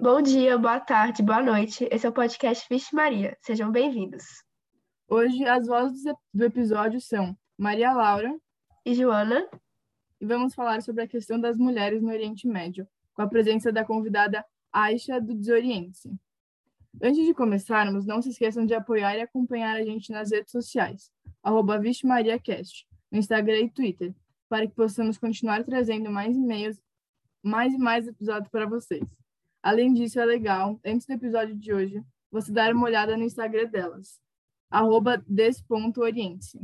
Bom dia, boa tarde, boa noite. Esse é o podcast Vixe Maria. Sejam bem-vindos. Hoje, as vozes do episódio são Maria Laura e Joana. E vamos falar sobre a questão das mulheres no Oriente Médio, com a presença da convidada Aisha do Desoriente. Antes de começarmos, não se esqueçam de apoiar e acompanhar a gente nas redes sociais, arroba VixMariaCast, no Instagram e Twitter, para que possamos continuar trazendo mais e-mails, mais e mais episódios para vocês. Além disso, é legal, antes do episódio de hoje, você dar uma olhada no Instagram delas, arroba des.oriente.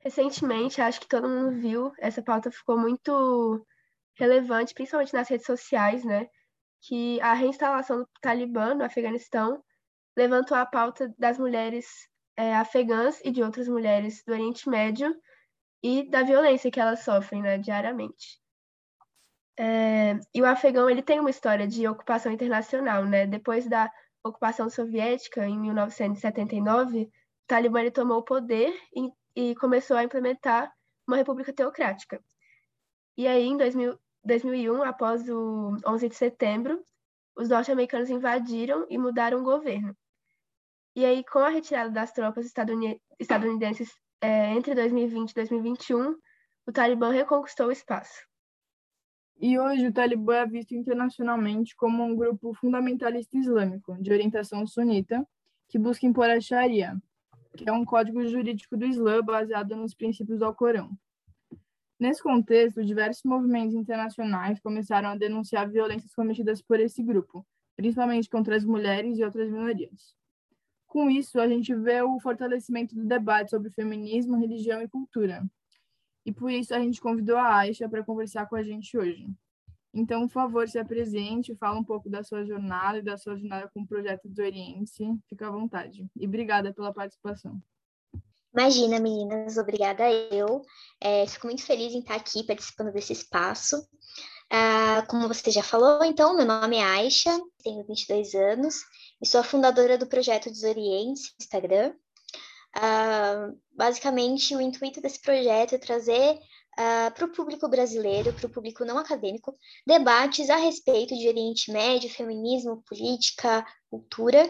Recentemente, acho que todo mundo viu, essa pauta ficou muito relevante, principalmente nas redes sociais, né? Que a reinstalação do Talibã no Afeganistão levantou a pauta das mulheres é, afegãs e de outras mulheres do Oriente Médio e da violência que elas sofrem né, diariamente. É, e o afegão ele tem uma história de ocupação internacional, né? Depois da ocupação soviética em 1979, o Talibã tomou o poder e, e começou a implementar uma república teocrática. E aí, em 2000, 2001, após o 11 de setembro, os norte-americanos invadiram e mudaram o governo. E aí, com a retirada das tropas estadunidenses é, entre 2020 e 2021, o Talibã reconquistou o espaço. E hoje o Talibã é visto internacionalmente como um grupo fundamentalista islâmico, de orientação sunita, que busca impor a Sharia, que é um código jurídico do Islã baseado nos princípios do Alcorão. Nesse contexto, diversos movimentos internacionais começaram a denunciar violências cometidas por esse grupo, principalmente contra as mulheres e outras minorias. Com isso, a gente vê o fortalecimento do debate sobre feminismo, religião e cultura. E por isso a gente convidou a Aisha para conversar com a gente hoje. Então, por favor, se apresente, fala um pouco da sua jornada e da sua jornada com o projeto do Oriente. Fica à vontade. E obrigada pela participação. Imagina, meninas, obrigada eu. É, fico muito feliz em estar aqui participando desse espaço. Ah, como você já falou, então, meu nome é Aisha, tenho 22 anos e sou a fundadora do projeto Desoriente Instagram. Uh, basicamente, o intuito desse projeto é trazer uh, ah, para o público brasileiro, para o público não acadêmico, debates a respeito de Oriente Médio, feminismo, política, cultura,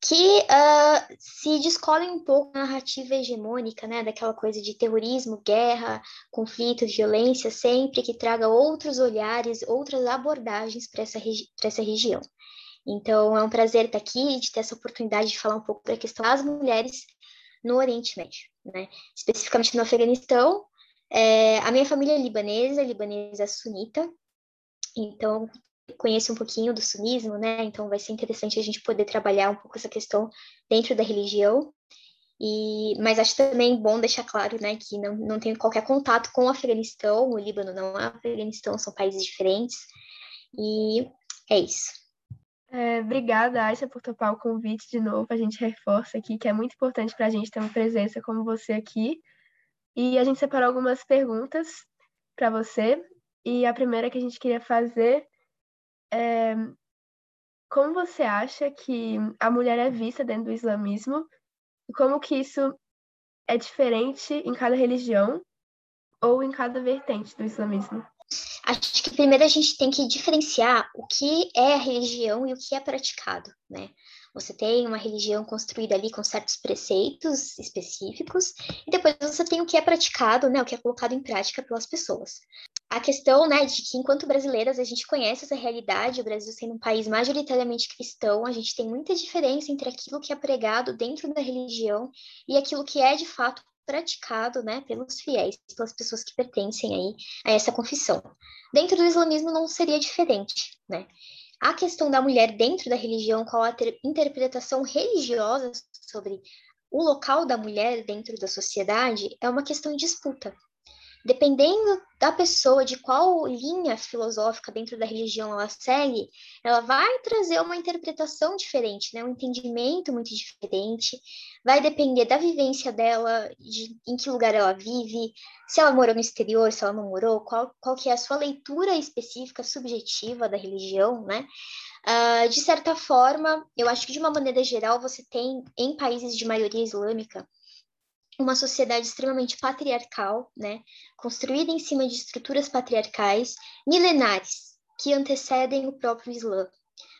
que uh, se descolem um pouco da narrativa hegemônica, né, daquela coisa de terrorismo, guerra, conflito, violência, sempre que traga outros olhares, outras abordagens para essa, essa região. Então, é um prazer estar aqui, de ter essa oportunidade de falar um pouco da questão das mulheres no Oriente Médio, né? Especificamente no Afeganistão. É, a minha família é libanesa, libanesa sunita, então conheço um pouquinho do sunismo, né? Então vai ser interessante a gente poder trabalhar um pouco essa questão dentro da religião. E, mas acho também bom deixar claro, né, que não, não tenho qualquer contato com o Afeganistão, o Líbano não é Afeganistão, são países diferentes. E é isso. É, obrigada, Aisha, por topar o convite de novo. A gente reforça aqui que é muito importante para a gente ter uma presença como você aqui. E a gente separou algumas perguntas para você. E a primeira que a gente queria fazer é como você acha que a mulher é vista dentro do islamismo e como que isso é diferente em cada religião ou em cada vertente do islamismo? Acho que primeiro a gente tem que diferenciar o que é a religião e o que é praticado, né? Você tem uma religião construída ali com certos preceitos específicos, e depois você tem o que é praticado, né, o que é colocado em prática pelas pessoas. A questão, né, de que enquanto brasileiras a gente conhece essa realidade, o Brasil sendo um país majoritariamente cristão, a gente tem muita diferença entre aquilo que é pregado dentro da religião e aquilo que é de fato praticado, né, pelos fiéis, pelas pessoas que pertencem aí a essa confissão. Dentro do islamismo não seria diferente, né? A questão da mulher dentro da religião, qual a interpretação religiosa sobre o local da mulher dentro da sociedade, é uma questão em disputa. Dependendo da pessoa, de qual linha filosófica dentro da religião ela segue, ela vai trazer uma interpretação diferente, né? um entendimento muito diferente, vai depender da vivência dela, de em que lugar ela vive, se ela morou no exterior, se ela não morou, qual, qual que é a sua leitura específica, subjetiva da religião, né? Uh, de certa forma, eu acho que de uma maneira geral, você tem, em países de maioria islâmica, uma sociedade extremamente patriarcal, né, construída em cima de estruturas patriarcais milenares que antecedem o próprio Islã,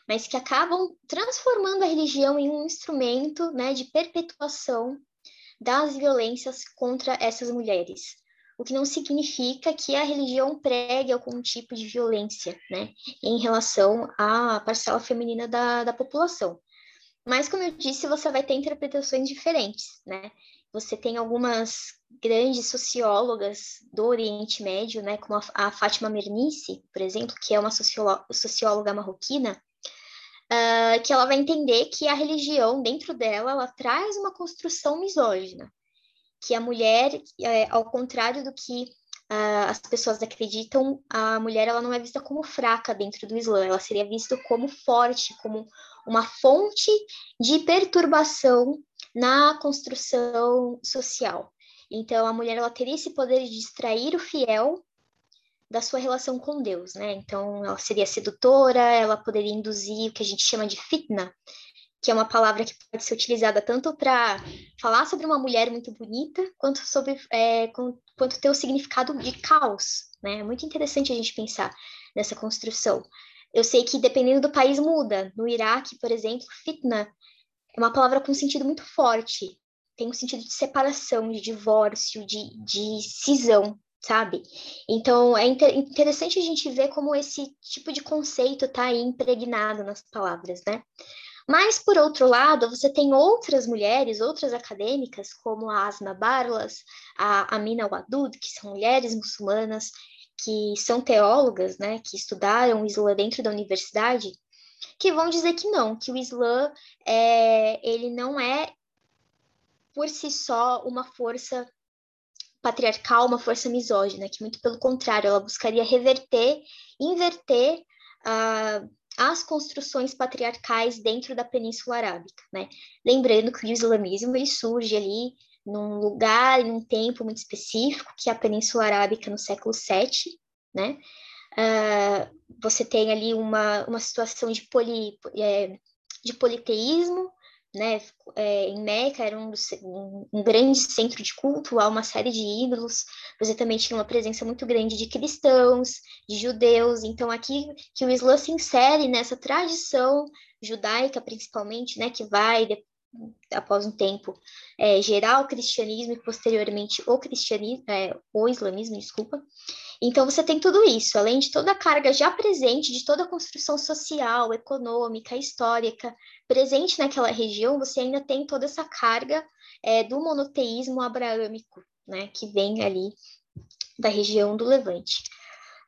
mas que acabam transformando a religião em um instrumento, né, de perpetuação das violências contra essas mulheres. O que não significa que a religião pregue algum tipo de violência, né, em relação à parcela feminina da, da população. Mas, como eu disse, você vai ter interpretações diferentes, né? Você tem algumas grandes sociólogas do Oriente Médio, né, como a, Fátima Mernissi, por exemplo, que é uma socióloga marroquina, uh, que ela vai entender que a religião, dentro dela, ela traz uma construção misógina, que a mulher, é, ao contrário do que uh, as pessoas acreditam, a mulher ela não é vista como fraca dentro do Islã, ela seria vista como forte, como uma fonte de perturbação na construção social. Então, a mulher ela teria esse poder de distrair o fiel da sua relação com Deus, né? Então, ela seria sedutora, ela poderia induzir o que a gente chama de fitna, que é uma palavra que pode ser utilizada tanto para falar sobre uma mulher muito bonita, quanto sobre é, quanto ter o significado de caos, né? É muito interessante a gente pensar nessa construção. Eu sei que dependendo do país muda. No Iraque, por exemplo, fitna uma palavra com um sentido muito forte. Tem um sentido de separação, de divórcio, de, de cisão, sabe? Então, é inter interessante a gente ver como esse tipo de conceito está impregnado nas palavras, né? Mas, por outro lado, você tem outras mulheres, outras acadêmicas, como a Asma Barlas, a Amina Wadud, que são mulheres muçulmanas, que são teólogas, né, que estudaram o Islã dentro da universidade, que vão dizer que não, que o Islã é, ele não é por si só uma força patriarcal, uma força misógina, que muito pelo contrário, ela buscaria reverter, inverter uh, as construções patriarcais dentro da Península Arábica, né? Lembrando que o islamismo ele surge ali num lugar, num tempo muito específico, que é a Península Arábica no século VII, né? Uh, você tem ali uma, uma situação de, poli, é, de politeísmo, né? É, em Meca era um, um, um, grande centro de culto, há uma série de ídolos. Você também tinha uma presença muito grande de cristãos, de judeus. Então aqui que o Islã se insere nessa tradição judaica, principalmente, né? Que vai após um tempo é, gerar o cristianismo e posteriormente o cristianismo, é, o islamismo, desculpa. Então você tem tudo isso, além de toda a carga já presente, de toda a construção social, econômica, histórica presente naquela região, você ainda tem toda essa carga é, do monoteísmo abraâmico, né, que vem ali da região do Levante.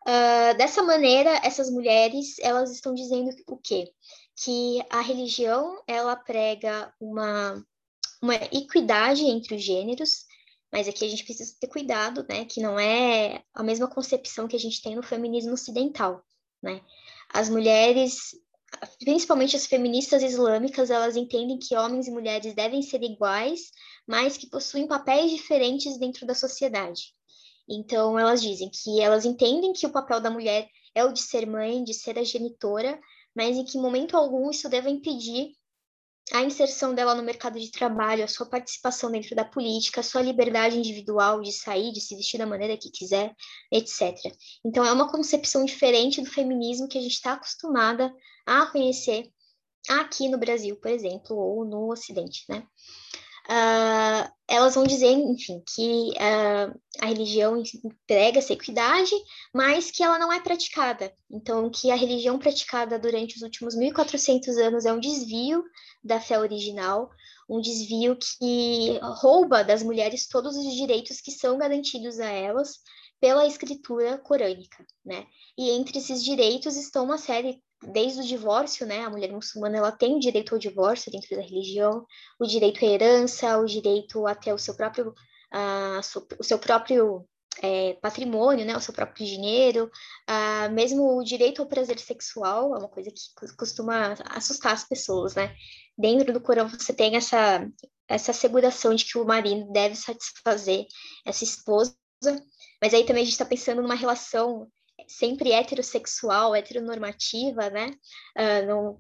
Uh, dessa maneira, essas mulheres, elas estão dizendo o quê? Que a religião, ela prega uma, uma equidade entre os gêneros, mas aqui a gente precisa ter cuidado, né, que não é a mesma concepção que a gente tem no feminismo ocidental, né? As mulheres, principalmente as feministas islâmicas, elas entendem que homens e mulheres devem ser iguais, mas que possuem papéis diferentes dentro da sociedade. Então, elas dizem que elas entendem que o papel da mulher é o de ser mãe, de ser a genitora, mas em que momento algum isso deve impedir a inserção dela no mercado de trabalho, a sua participação dentro da política, a sua liberdade individual de sair, de se vestir da maneira que quiser, etc. Então, é uma concepção diferente do feminismo que a gente está acostumada a conhecer aqui no Brasil, por exemplo, ou no Ocidente, né? Uh, elas vão dizer, enfim, que uh, a religião prega essa equidade, mas que ela não é praticada. Então, que a religião praticada durante os últimos 1.400 anos é um desvio da fé original, um desvio que rouba das mulheres todos os direitos que são garantidos a elas pela escritura corânica, né? E entre esses direitos estão uma série desde o divórcio, né, a mulher muçulmana ela tem o direito ao divórcio dentro da religião, o direito à herança, o direito até o seu próprio, o seu próprio é, patrimônio, né, o seu próprio dinheiro, uh, mesmo o direito ao prazer sexual é uma coisa que costuma assustar as pessoas, né? Dentro do Corão você tem essa essa asseguração de que o marido deve satisfazer essa esposa, mas aí também a gente está pensando numa relação sempre heterossexual, heteronormativa, né? Uh, não,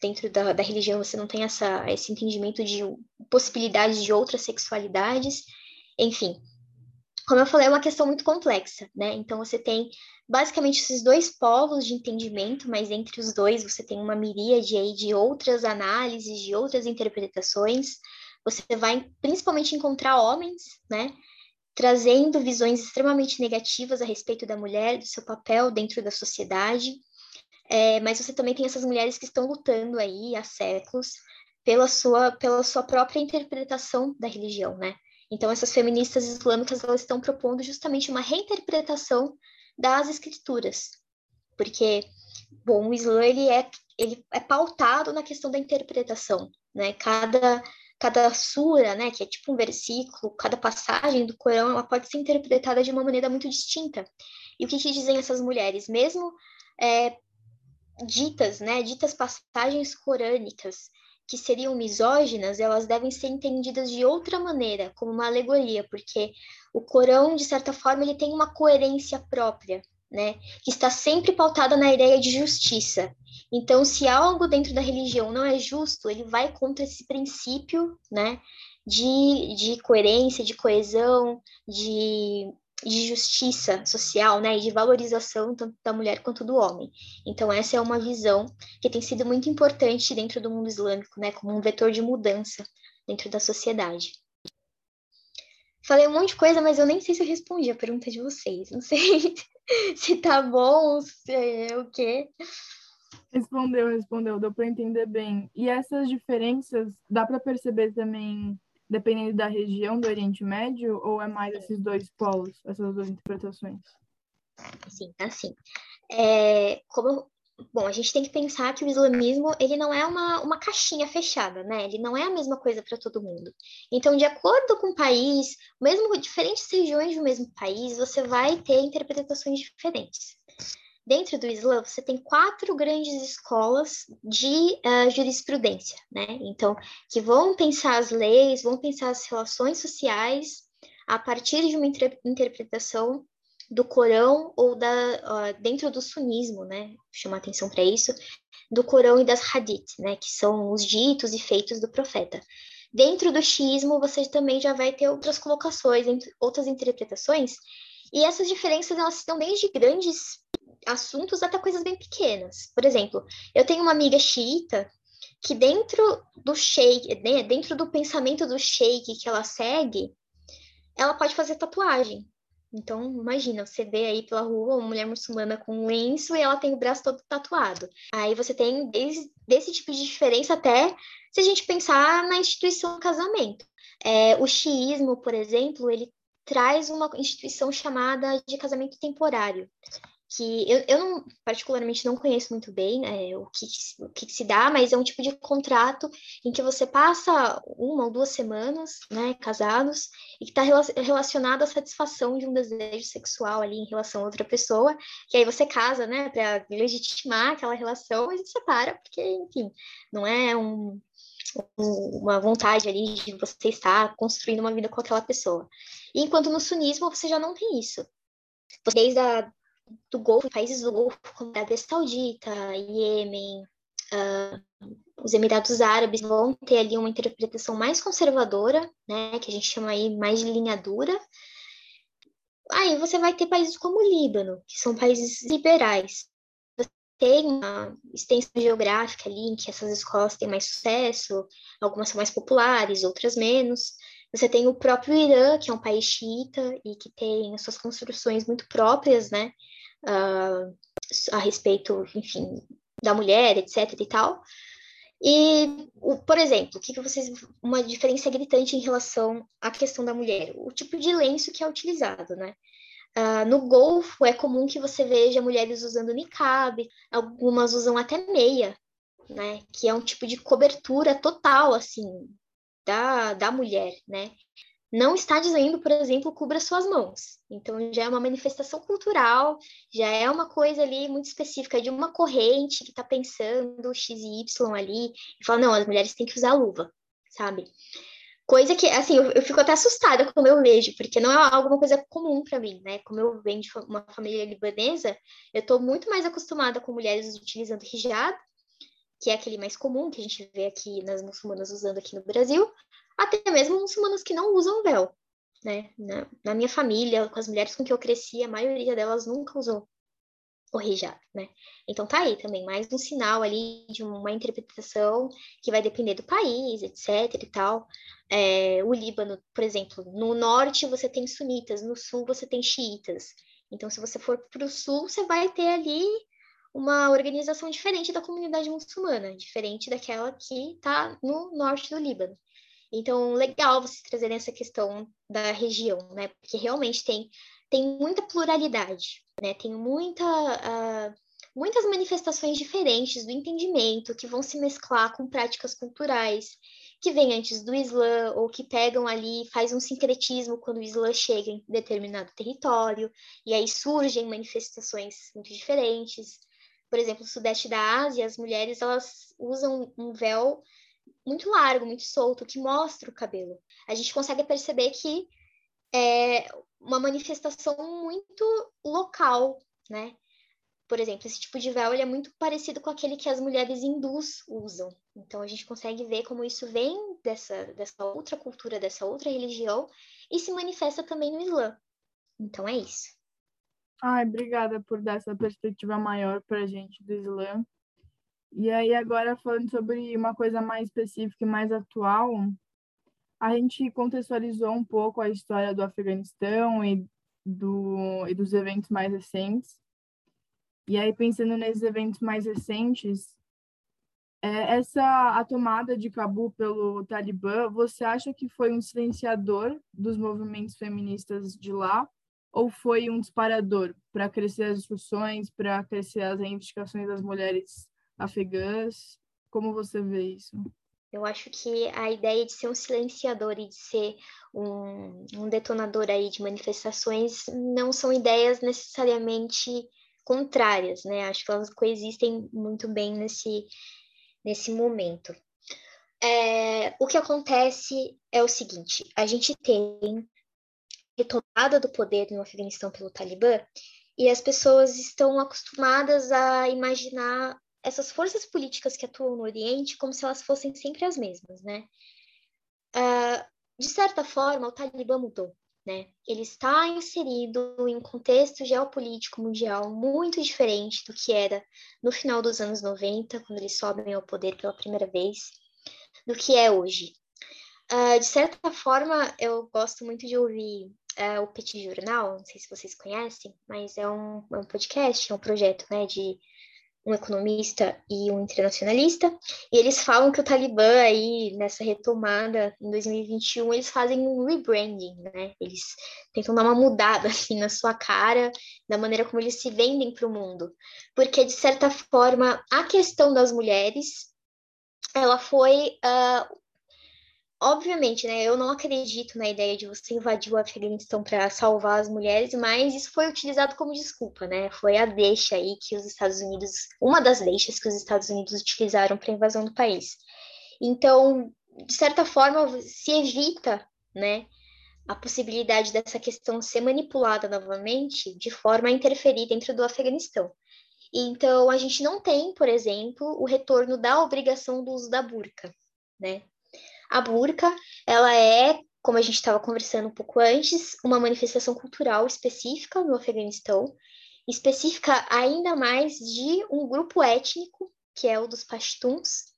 dentro da, da religião você não tem essa, esse entendimento de possibilidades de outras sexualidades, enfim. Como eu falei, é uma questão muito complexa, né? Então você tem basicamente esses dois povos de entendimento, mas entre os dois você tem uma miríade aí de outras análises, de outras interpretações. Você vai principalmente encontrar homens, né? Trazendo visões extremamente negativas a respeito da mulher, do seu papel dentro da sociedade. É, mas você também tem essas mulheres que estão lutando aí há séculos pela sua, pela sua própria interpretação da religião, né? Então, essas feministas islâmicas elas estão propondo justamente uma reinterpretação das escrituras, porque, bom, o Islã ele é, ele é pautado na questão da interpretação, né? Cada cada sura, né, que é tipo um versículo, cada passagem do Corão, ela pode ser interpretada de uma maneira muito distinta. E o que, que dizem essas mulheres? Mesmo é, ditas, né, ditas passagens corânicas que seriam misóginas, elas devem ser entendidas de outra maneira, como uma alegoria, porque o Corão, de certa forma, ele tem uma coerência própria, né, que está sempre pautada na ideia de justiça. Então, se algo dentro da religião não é justo, ele vai contra esse princípio, né, de, de coerência, de coesão, de de justiça social, né, e de valorização tanto da mulher quanto do homem. Então essa é uma visão que tem sido muito importante dentro do mundo islâmico, né, como um vetor de mudança dentro da sociedade. Falei um monte de coisa, mas eu nem sei se eu respondi a pergunta de vocês. Não sei se tá bom, se é o quê. Respondeu, respondeu, deu para entender bem. E essas diferenças dá para perceber também dependendo da região do Oriente Médio, ou é mais esses dois polos, essas duas interpretações? Sim, assim. É, como, bom, a gente tem que pensar que o islamismo, ele não é uma, uma caixinha fechada, né? Ele não é a mesma coisa para todo mundo. Então, de acordo com o país, mesmo diferentes regiões do mesmo país, você vai ter interpretações diferentes dentro do Islã, você tem quatro grandes escolas de uh, jurisprudência, né? Então, que vão pensar as leis, vão pensar as relações sociais a partir de uma interpretação do Corão ou da dentro do sunismo, né? Chamar atenção para isso, do Corão e das Hadith, né? Que são os ditos e feitos do profeta. Dentro do xiismo, você também já vai ter outras colocações, outras interpretações, e essas diferenças elas estão desde grandes assuntos até coisas bem pequenas. Por exemplo, eu tenho uma amiga xiita que dentro do sheik, né, dentro do pensamento do sheik que ela segue, ela pode fazer tatuagem. Então, imagina, você vê aí pela rua uma mulher muçulmana com um lenço e ela tem o braço todo tatuado. Aí você tem desde desse tipo de diferença até se a gente pensar na instituição do casamento. É, o xiismo, por exemplo, ele traz uma instituição chamada de casamento temporário, que eu, eu não, particularmente não conheço muito bem é, o, que, o que se dá, mas é um tipo de contrato em que você passa uma ou duas semanas, né, casados, e que está relacionado à satisfação de um desejo sexual ali em relação a outra pessoa, que aí você casa, né, para legitimar aquela relação, se separa, porque, enfim, não é um, uma vontade ali de você estar construindo uma vida com aquela pessoa. E enquanto no sunismo você já não tem isso. Desde a do Golfo, países do Golfo, como a Arábia Saudita, Iêmen, uh, os Emirados Árabes vão ter ali uma interpretação mais conservadora, né, que a gente chama aí mais de linha dura. Aí você vai ter países como o Líbano, que são países liberais. Você tem uma extensão geográfica ali em que essas escolas têm mais sucesso, algumas são mais populares, outras menos. Você tem o próprio Irã, que é um país xiita e que tem suas construções muito próprias, né? Uh, a respeito, enfim, da mulher, etc. e tal. E, por exemplo, o que, que vocês. Uma diferença gritante em relação à questão da mulher, o tipo de lenço que é utilizado, né? Uh, no Golfo é comum que você veja mulheres usando niqab, algumas usam até meia, né? Que é um tipo de cobertura total, assim, da, da mulher, né? Não está dizendo, por exemplo, cubra suas mãos. Então, já é uma manifestação cultural, já é uma coisa ali muito específica de uma corrente que está pensando X e Y ali, e fala, não, as mulheres têm que usar luva, sabe? Coisa que, assim, eu, eu fico até assustada quando eu vejo, porque não é alguma coisa comum para mim, né? Como eu venho de uma família libanesa, eu estou muito mais acostumada com mulheres utilizando hijab, que é aquele mais comum que a gente vê aqui nas muçulmanas usando aqui no Brasil, até mesmo muçulmanas que não usam véu, né? Na, na, minha família, com as mulheres com que eu cresci, a maioria delas nunca usou o hijab, né? Então tá aí também mais um sinal ali de uma interpretação que vai depender do país, etc e tal. É, o Líbano, por exemplo, no norte você tem sunitas, no sul você tem xiitas. Então, se você for para o sul, você vai ter ali uma organização diferente da comunidade muçulmana, diferente daquela que está no norte do Líbano. Então, legal vocês trazerem essa questão da região, né? Porque realmente tem, tem muita pluralidade, né? Tem muita, uh, muitas manifestações diferentes do entendimento que vão se mesclar com práticas culturais que vêm antes do Islã ou que pegam ali, faz um sincretismo quando o Islã chega em determinado território, e aí surgem manifestações muito diferentes. Por exemplo, no sudeste da Ásia, as mulheres elas usam um véu muito largo, muito solto, que mostra o cabelo. A gente consegue perceber que é uma manifestação muito local, né? Por exemplo, esse tipo de véu é muito parecido com aquele que as mulheres hindus usam. Então a gente consegue ver como isso vem dessa, dessa outra cultura, dessa outra religião e se manifesta também no Islã. Então é isso. Ai, obrigada por dar essa perspectiva maior para a gente do Islã. E aí, agora falando sobre uma coisa mais específica e mais atual, a gente contextualizou um pouco a história do Afeganistão e, do, e dos eventos mais recentes. E aí, pensando nesses eventos mais recentes, é, essa a tomada de Cabul pelo Talibã, você acha que foi um silenciador dos movimentos feministas de lá ou foi um disparador para crescer as discussões, para crescer as reivindicações das mulheres afegãs? Como você vê isso? Eu acho que a ideia de ser um silenciador e de ser um, um detonador aí de manifestações não são ideias necessariamente contrárias, né? Acho que elas coexistem muito bem nesse, nesse momento. É, o que acontece é o seguinte: a gente tem retomada do poder no Afeganistão pelo Talibã e as pessoas estão acostumadas a imaginar essas forças políticas que atuam no Oriente como se elas fossem sempre as mesmas, né? Uh, de certa forma, o Talibã mudou, né? Ele está inserido em um contexto geopolítico mundial muito diferente do que era no final dos anos 90, quando eles sobem ao poder pela primeira vez, do que é hoje. Uh, de certa forma, eu gosto muito de ouvir uh, o Petit Jornal, não sei se vocês conhecem, mas é um, é um podcast, é um projeto né, de um economista e um internacionalista, e eles falam que o Talibã aí, nessa retomada em 2021, eles fazem um rebranding, né? Eles tentam dar uma mudada, assim, na sua cara, da maneira como eles se vendem para o mundo. Porque, de certa forma, a questão das mulheres, ela foi uh, obviamente, né, eu não acredito na ideia de você invadir o Afeganistão para salvar as mulheres, mas isso foi utilizado como desculpa, né? Foi a deixa aí que os Estados Unidos, uma das deixas que os Estados Unidos utilizaram para a invasão do país. Então, de certa forma, se evita, né, a possibilidade dessa questão ser manipulada novamente de forma a interferir dentro do Afeganistão. Então, a gente não tem, por exemplo, o retorno da obrigação do uso da burca, né? A burca, ela é, como a gente estava conversando um pouco antes, uma manifestação cultural específica no Afeganistão, específica ainda mais de um grupo étnico, que é o dos Pashtuns.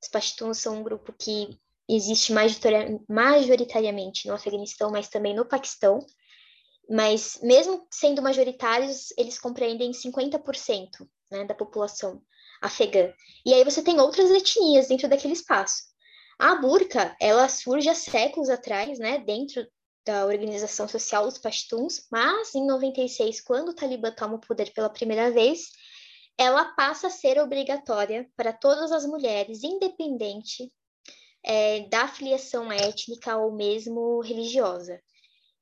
Os Pashtuns são um grupo que existe majoritariamente no Afeganistão, mas também no Paquistão. Mas, mesmo sendo majoritários, eles compreendem 50% né, da população afegã. E aí você tem outras etnias dentro daquele espaço. A burca, ela surge há séculos atrás, né, dentro da Organização Social dos Pashtuns, mas em 96, quando o Talibã toma o poder pela primeira vez, ela passa a ser obrigatória para todas as mulheres, independente é, da filiação étnica ou mesmo religiosa.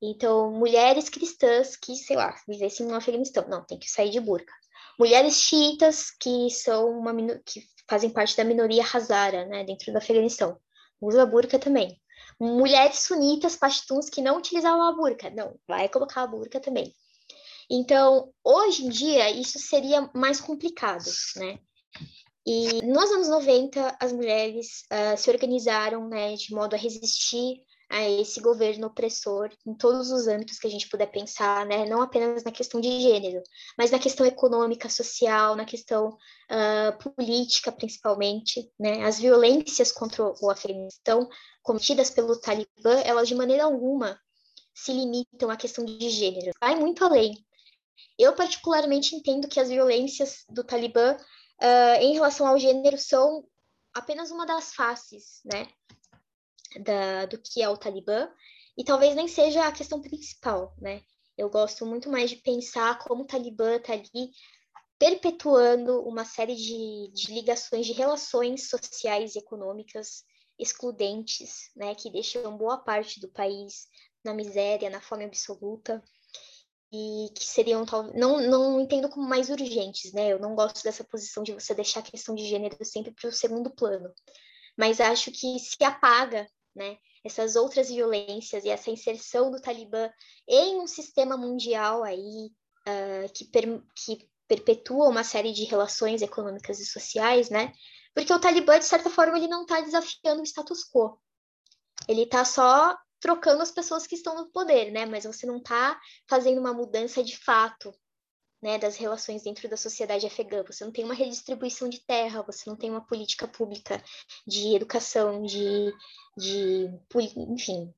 Então, mulheres cristãs que, sei lá, vivessem no Afeganistão, não, tem que sair de burca. Mulheres xiitas que são uma que fazem parte da minoria Hazara, né, dentro do Afeganistão, usa burca também. Mulheres sunitas pashtuns que não utilizavam a burca, não, vai colocar a burca também. Então, hoje em dia, isso seria mais complicado, né? E nos anos 90, as mulheres uh, se organizaram né, de modo a resistir a esse governo opressor em todos os âmbitos que a gente puder pensar, né? não apenas na questão de gênero, mas na questão econômica, social, na questão uh, política, principalmente. Né? As violências contra o Afeganistão cometidas pelo Talibã, elas de maneira alguma se limitam à questão de gênero, vai muito além. Eu, particularmente, entendo que as violências do Talibã uh, em relação ao gênero são apenas uma das faces, né, da, do que é o Talibã, e talvez nem seja a questão principal, né. Eu gosto muito mais de pensar como o Talibã está ali perpetuando uma série de, de ligações, de relações sociais e econômicas excludentes, né, que deixam boa parte do país na miséria, na fome absoluta, e que seriam não não entendo como mais urgentes, né? Eu não gosto dessa posição de você deixar a questão de gênero sempre para o segundo plano, mas acho que se apaga, né? Essas outras violências e essa inserção do Talibã em um sistema mundial aí uh, que, per, que perpetua uma série de relações econômicas e sociais, né? Porque o Talibã, de certa forma, ele não está desafiando o status quo. Ele está só trocando as pessoas que estão no poder, né? Mas você não está fazendo uma mudança de fato, né, das relações dentro da sociedade afegã. Você não tem uma redistribuição de terra, você não tem uma política pública de educação, de, de enfim,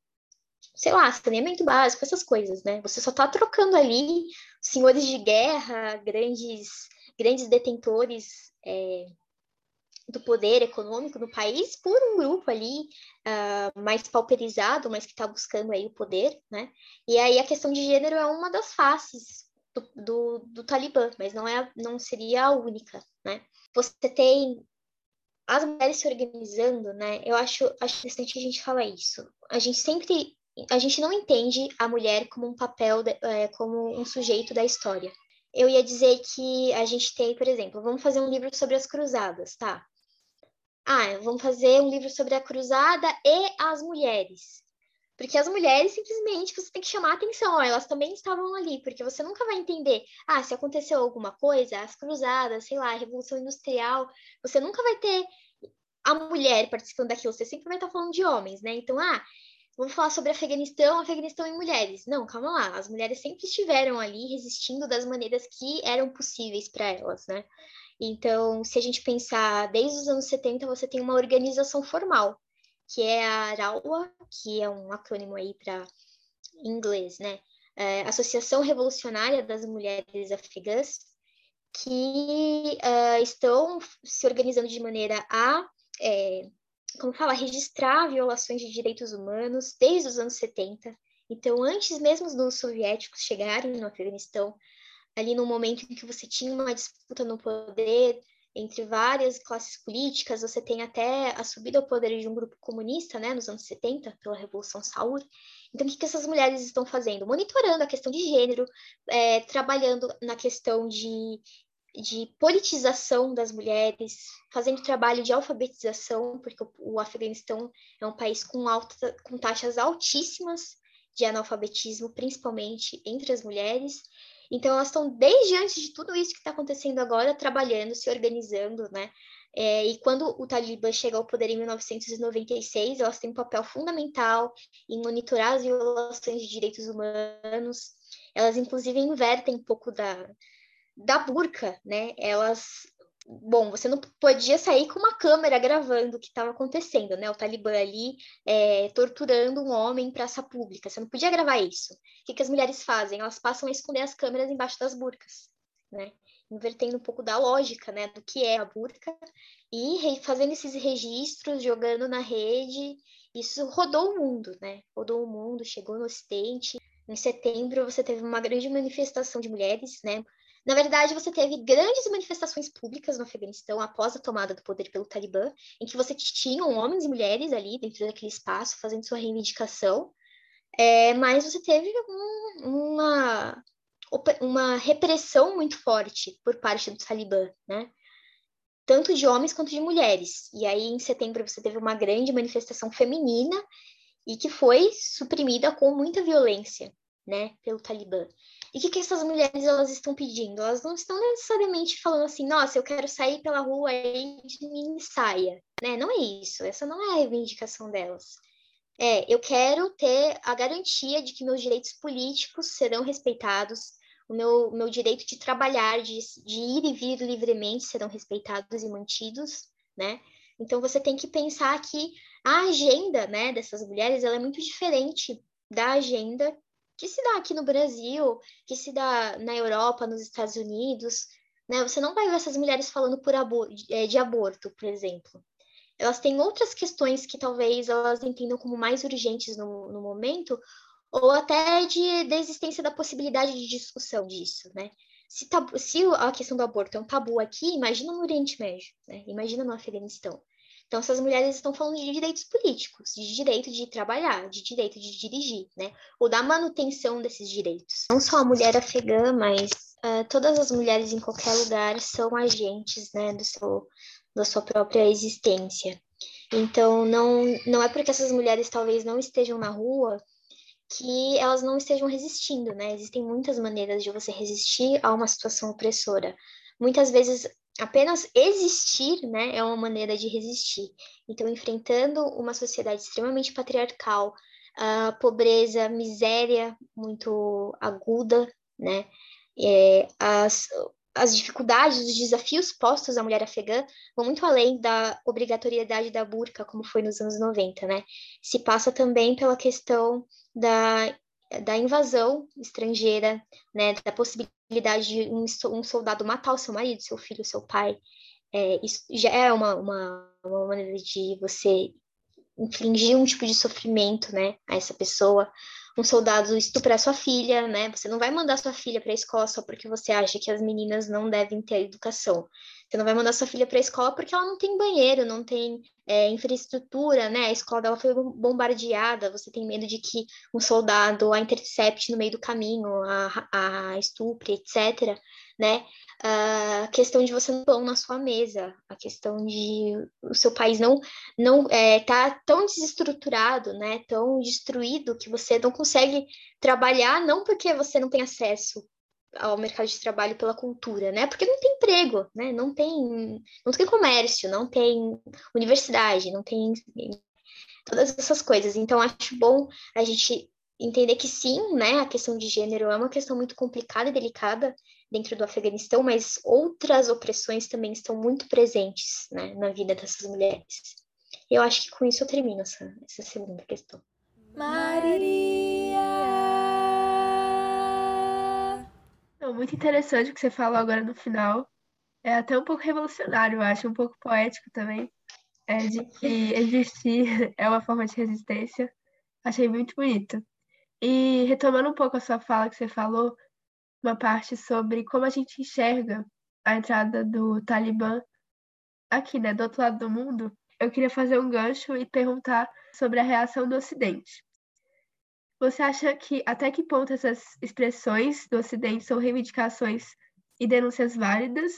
sei lá, saneamento básico, essas coisas, né? Você só está trocando ali senhores de guerra, grandes, grandes detentores é, do poder econômico no país por um grupo ali uh, mais pauperizado, mas que está buscando aí o poder, né? E aí a questão de gênero é uma das faces do, do, do Talibã, mas não, é, não seria a única, né? Você tem as mulheres se organizando, né? Eu acho, acho interessante a gente falar isso. A gente sempre, a gente não entende a mulher como um papel, de, é, como um sujeito da história. Eu ia dizer que a gente tem, por exemplo, vamos fazer um livro sobre as cruzadas, tá? ah, vamos fazer um livro sobre a cruzada e as mulheres. Porque as mulheres, simplesmente, você tem que chamar atenção, elas também estavam ali, porque você nunca vai entender, ah, se aconteceu alguma coisa, as cruzadas, sei lá, a Revolução Industrial, você nunca vai ter a mulher participando daquilo, você sempre vai estar falando de homens, né? Então, ah, vamos falar sobre Afeganistão, Afeganistão e mulheres. Não, calma lá, as mulheres sempre estiveram ali resistindo das maneiras que eram possíveis para elas, né? Então, se a gente pensar desde os anos 70, você tem uma organização formal, que é a ARAUA, que é um acrônimo aí para inglês, né? É, Associação Revolucionária das Mulheres Afegãs, que uh, estão se organizando de maneira a, é, como fala, registrar violações de direitos humanos desde os anos 70. Então, antes mesmo dos soviéticos chegarem no Afeganistão, ali no momento em que você tinha uma disputa no poder entre várias classes políticas, você tem até a subida ao poder de um grupo comunista, né, nos anos 70, pela Revolução Saúde. Então, o que, que essas mulheres estão fazendo? Monitorando a questão de gênero, é, trabalhando na questão de, de politização das mulheres, fazendo trabalho de alfabetização, porque o, o Afeganistão é um país com, alta, com taxas altíssimas de analfabetismo, principalmente entre as mulheres, então, elas estão, desde antes de tudo isso que está acontecendo agora, trabalhando, se organizando, né? É, e quando o Talibã chega ao poder em 1996, elas têm um papel fundamental em monitorar as violações de direitos humanos. Elas, inclusive, invertem um pouco da, da burca, né? Elas bom, você não podia sair com uma câmera gravando o que estava acontecendo, né? O Talibã ali é, torturando um homem em praça pública. Você não podia gravar isso. O que, que as mulheres fazem? Elas passam a esconder as câmeras embaixo das burcas, né? Invertendo um pouco da lógica, né? Do que é a burca e fazendo esses registros, jogando na rede. Isso rodou o mundo, né? Rodou o mundo, chegou no Ocidente. Em setembro, você teve uma grande manifestação de mulheres, né? Na verdade, você teve grandes manifestações públicas no Afeganistão após a tomada do poder pelo Talibã, em que você tinha homens e mulheres ali dentro daquele espaço fazendo sua reivindicação, é, mas você teve um, uma, uma repressão muito forte por parte do Talibã, né? Tanto de homens quanto de mulheres. E aí, em setembro, você teve uma grande manifestação feminina e que foi suprimida com muita violência, né, pelo Talibã. E o que, que essas mulheres elas estão pedindo? Elas não estão necessariamente falando assim, nossa, eu quero sair pela rua aí de mini saia, né? Não é isso. Essa não é a reivindicação delas. É, eu quero ter a garantia de que meus direitos políticos serão respeitados, o meu, meu direito de trabalhar, de, de ir e vir livremente serão respeitados e mantidos, né? Então você tem que pensar que a agenda, né, dessas mulheres, ela é muito diferente da agenda que se dá aqui no Brasil, que se dá na Europa, nos Estados Unidos, né? Você não vai ver essas mulheres falando por abor é, de aborto, por exemplo. Elas têm outras questões que talvez elas entendam como mais urgentes no, no momento, ou até de, da existência da possibilidade de discussão disso, né? Se, tabu, se a questão do aborto é um tabu aqui, imagina no Oriente Médio, né? imagina no Afeganistão. Então, essas mulheres estão falando de direitos políticos, de direito de trabalhar, de direito de dirigir, né? Ou da manutenção desses direitos. Não só a mulher afegã, mas uh, todas as mulheres em qualquer lugar são agentes, né, do seu, da sua própria existência. Então, não, não é porque essas mulheres talvez não estejam na rua que elas não estejam resistindo, né? Existem muitas maneiras de você resistir a uma situação opressora. Muitas vezes apenas existir, né, é uma maneira de resistir. Então, enfrentando uma sociedade extremamente patriarcal, a pobreza, miséria muito aguda, né, é, as, as dificuldades, os desafios postos à mulher afegã vão muito além da obrigatoriedade da burca, como foi nos anos 90, né? Se passa também pela questão da, da invasão estrangeira, né? Da possibilidade de um, um soldado matar o seu marido, seu filho, seu pai. É, isso já é uma, uma, uma maneira de você infligir um tipo de sofrimento, né, a essa pessoa um soldado estuprar sua filha, né? Você não vai mandar sua filha para a escola só porque você acha que as meninas não devem ter educação. Você não vai mandar sua filha para a escola porque ela não tem banheiro, não tem é, infraestrutura, né? A escola dela foi bombardeada, você tem medo de que um soldado a intercepte no meio do caminho, a, a estupre, etc né? A questão de você não pão na sua mesa, a questão de o seu país não não é, tá tão desestruturado, né? Tão destruído que você não consegue trabalhar não porque você não tem acesso ao mercado de trabalho pela cultura, né? Porque não tem emprego, né? Não tem, não tem comércio, não tem universidade, não tem todas essas coisas. Então acho bom a gente entender que sim, né? A questão de gênero é uma questão muito complicada e delicada dentro do Afeganistão, mas outras opressões também estão muito presentes né, na vida dessas mulheres. Eu acho que com isso eu termino essa, essa segunda questão. Maria! Muito interessante o que você falou agora no final. É até um pouco revolucionário, eu acho, um pouco poético também. É de que existir é uma forma de resistência. Achei muito bonito. E retomando um pouco a sua fala que você falou, uma parte sobre como a gente enxerga a entrada do Talibã aqui, né, do outro lado do mundo, eu queria fazer um gancho e perguntar sobre a reação do Ocidente. Você acha que até que ponto essas expressões do Ocidente são reivindicações e denúncias válidas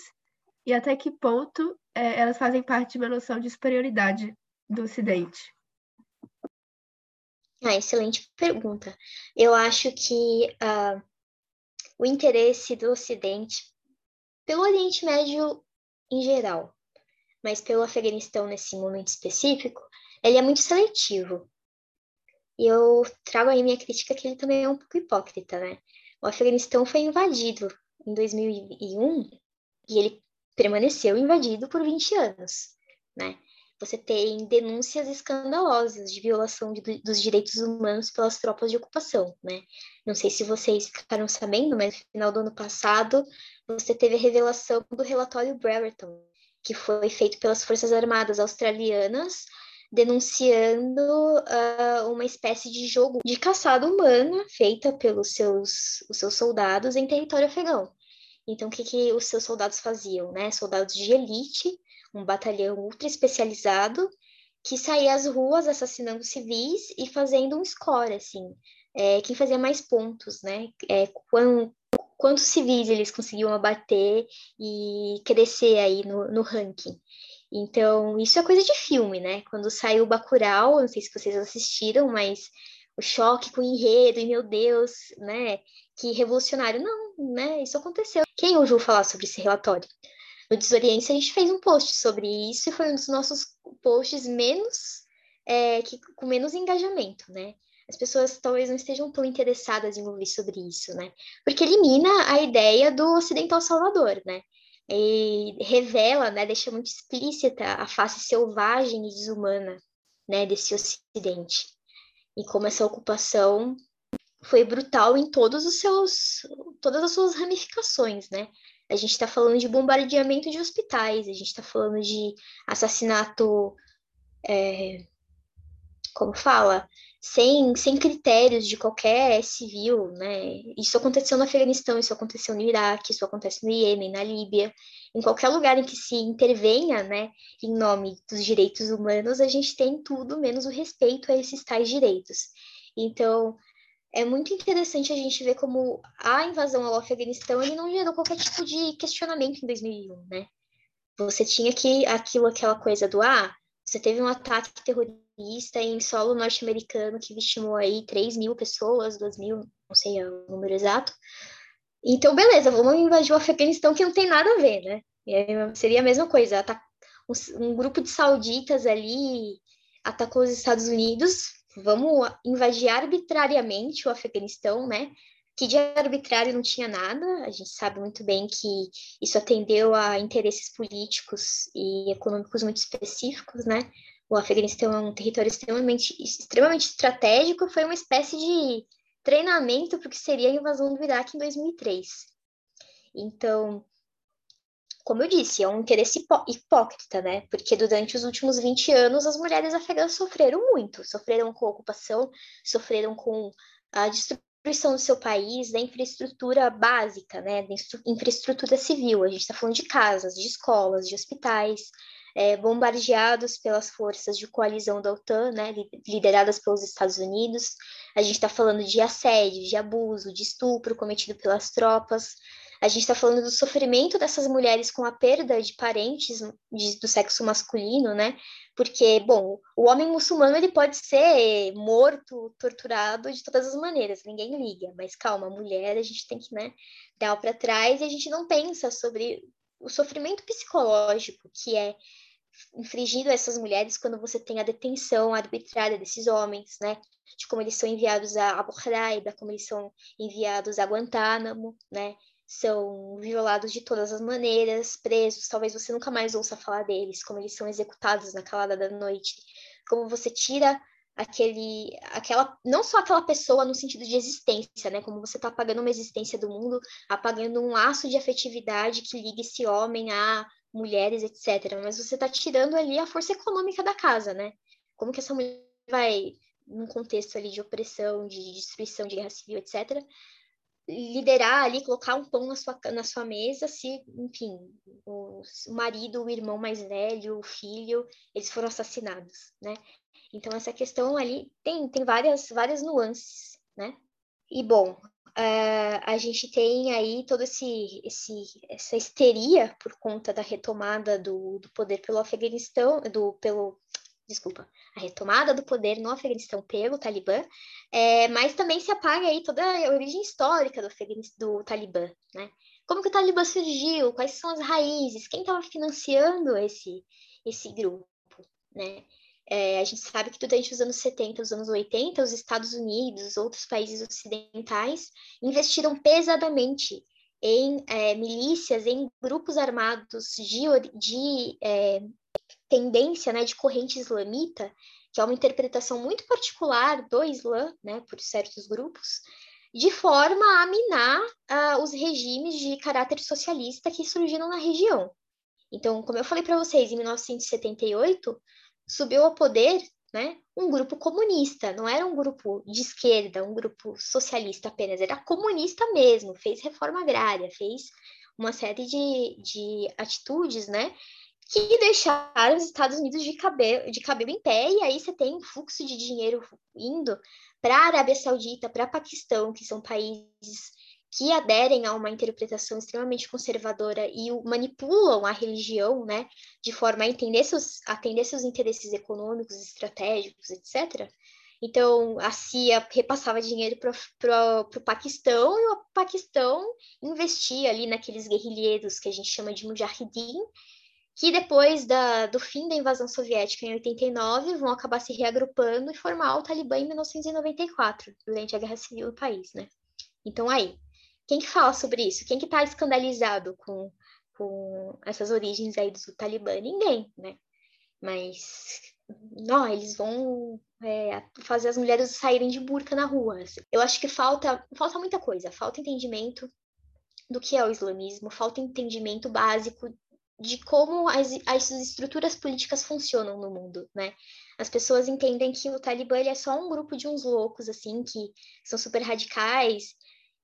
e até que ponto é, elas fazem parte de uma noção de superioridade do Ocidente? Ah, excelente pergunta. Eu acho que uh, o interesse do Ocidente pelo Oriente Médio em geral, mas pelo Afeganistão nesse momento específico, ele é muito seletivo. E eu trago aí minha crítica que ele também é um pouco hipócrita, né? O Afeganistão foi invadido em 2001 e ele permaneceu invadido por 20 anos, né? você tem denúncias escandalosas de violação de, dos direitos humanos pelas tropas de ocupação, né? Não sei se vocês ficaram sabendo, mas no final do ano passado você teve a revelação do relatório Brereton, que foi feito pelas Forças Armadas Australianas, denunciando uh, uma espécie de jogo de caçada humana feita pelos seus, os seus soldados em território afegão. Então, o que, que os seus soldados faziam, né? Soldados de elite, um batalhão ultra especializado, que saía às ruas assassinando civis e fazendo um score, assim. É, quem fazia mais pontos, né? É, quantos civis eles conseguiam abater e crescer aí no, no ranking. Então, isso é coisa de filme, né? Quando saiu o Bacurau, não sei se vocês assistiram, mas o choque com o enredo, e meu Deus, né? Que revolucionário. Não, né? Isso aconteceu. Quem ouviu falar sobre esse relatório? No Desoriente, a gente fez um post sobre isso e foi um dos nossos posts menos, é, que, com menos engajamento, né? As pessoas talvez não estejam tão interessadas em ouvir sobre isso, né? Porque elimina a ideia do ocidental salvador, né? E revela, né, deixa muito explícita a face selvagem e desumana, né, desse ocidente. E como essa ocupação foi brutal em todos os seus todas as suas ramificações, né? A gente está falando de bombardeamento de hospitais, a gente está falando de assassinato, é, como fala, sem, sem critérios de qualquer civil, né? Isso aconteceu no Afeganistão, isso aconteceu no Iraque, isso acontece no Iêmen, na Líbia, em qualquer lugar em que se intervenha, né, em nome dos direitos humanos, a gente tem tudo menos o respeito a esses tais direitos. Então, é muito interessante a gente ver como a invasão ao Afeganistão ele não gerou qualquer tipo de questionamento em 2001, né? Você tinha que aquilo, aquela coisa do ah, você teve um ataque terrorista em solo norte-americano que vitimou aí 3 mil pessoas, 2 mil, não sei o número exato. Então, beleza, vamos invadir o Afeganistão que não tem nada a ver, né? seria a mesma coisa, um grupo de sauditas ali atacou os Estados Unidos, vamos invadir arbitrariamente o Afeganistão, né? Que de arbitrário não tinha nada, a gente sabe muito bem que isso atendeu a interesses políticos e econômicos muito específicos, né? O Afeganistão é um território extremamente, extremamente estratégico, foi uma espécie de treinamento para o que seria a invasão do Iraque em 2003. Então, como eu disse, é um interesse hipó hipócrita, né? Porque durante os últimos 20 anos as mulheres afegãs sofreram muito, sofreram com a ocupação, sofreram com a destruição do seu país, da infraestrutura básica, né? Da infraestrutura civil. A gente está falando de casas, de escolas, de hospitais, é, bombardeados pelas forças de coalizão da OTAN, né? Lideradas pelos Estados Unidos. A gente está falando de assédio, de abuso, de estupro cometido pelas tropas. A gente está falando do sofrimento dessas mulheres com a perda de parentes de, do sexo masculino, né? Porque, bom, o homem muçulmano ele pode ser morto, torturado de todas as maneiras, ninguém liga. Mas calma, mulher a gente tem que, né, dar para trás e a gente não pensa sobre o sofrimento psicológico que é infligido a essas mulheres quando você tem a detenção arbitrária desses homens, né? De como eles são enviados a Abu Ghraib, como eles são enviados a Guantánamo, né? são violados de todas as maneiras, presos, talvez você nunca mais ouça falar deles, como eles são executados na calada da noite, como você tira aquele, aquela, não só aquela pessoa no sentido de existência, né, como você está apagando uma existência do mundo, apagando um laço de afetividade que liga esse homem a mulheres, etc. Mas você está tirando ali a força econômica da casa, né? Como que essa mulher vai, num contexto ali de opressão, de destruição de guerra civil, etc., liderar ali, colocar um pão na sua, na sua mesa, se, enfim, o, marido, o irmão mais velho, o filho, eles foram assassinados, né? Então, essa questão ali tem, tem várias, várias nuances, né? E, bom, uh, a gente tem aí toda esse, esse, essa histeria por conta da retomada do, do poder pelo Afeganistão, do, pelo, desculpa, a retomada do poder no Afeganistão pelo Talibã, é, mas também se apaga aí toda a origem histórica do, do Talibã, né? Como que o Talibã surgiu? Quais são as raízes? Quem estava financiando esse, esse grupo, né? É, a gente sabe que durante os anos 70, os anos 80, os Estados Unidos, outros países ocidentais investiram pesadamente em é, milícias, em grupos armados de, de é, tendência né, de corrente islamita, que é uma interpretação muito particular do Islã, né, por certos grupos, de forma a minar uh, os regimes de caráter socialista que surgiram na região. Então, como eu falei para vocês, em 1978 subiu ao poder né, um grupo comunista, não era um grupo de esquerda, um grupo socialista apenas, era comunista mesmo, fez reforma agrária, fez uma série de, de atitudes, né? Que deixaram os Estados Unidos de cabelo, de cabelo em pé, e aí você tem um fluxo de dinheiro indo para a Arábia Saudita, para Paquistão, que são países que aderem a uma interpretação extremamente conservadora e manipulam a religião, né, de forma a entender seus, atender seus interesses econômicos, estratégicos, etc. Então, a CIA repassava dinheiro para o Paquistão e o Paquistão investia ali naqueles guerrilheiros que a gente chama de mujahideen, que depois da, do fim da invasão soviética em 89 vão acabar se reagrupando e formar o Talibã em 1994, durante a guerra civil no país, né? Então aí, quem que fala sobre isso? Quem que está escandalizado com, com essas origens aí do Talibã? Ninguém, né? Mas não, eles vão é, fazer as mulheres saírem de burca na rua. Eu acho que falta, falta muita coisa, falta entendimento do que é o islamismo, falta entendimento básico de como as, as estruturas políticas funcionam no mundo, né? As pessoas entendem que o Talibã é só um grupo de uns loucos, assim, que são super radicais,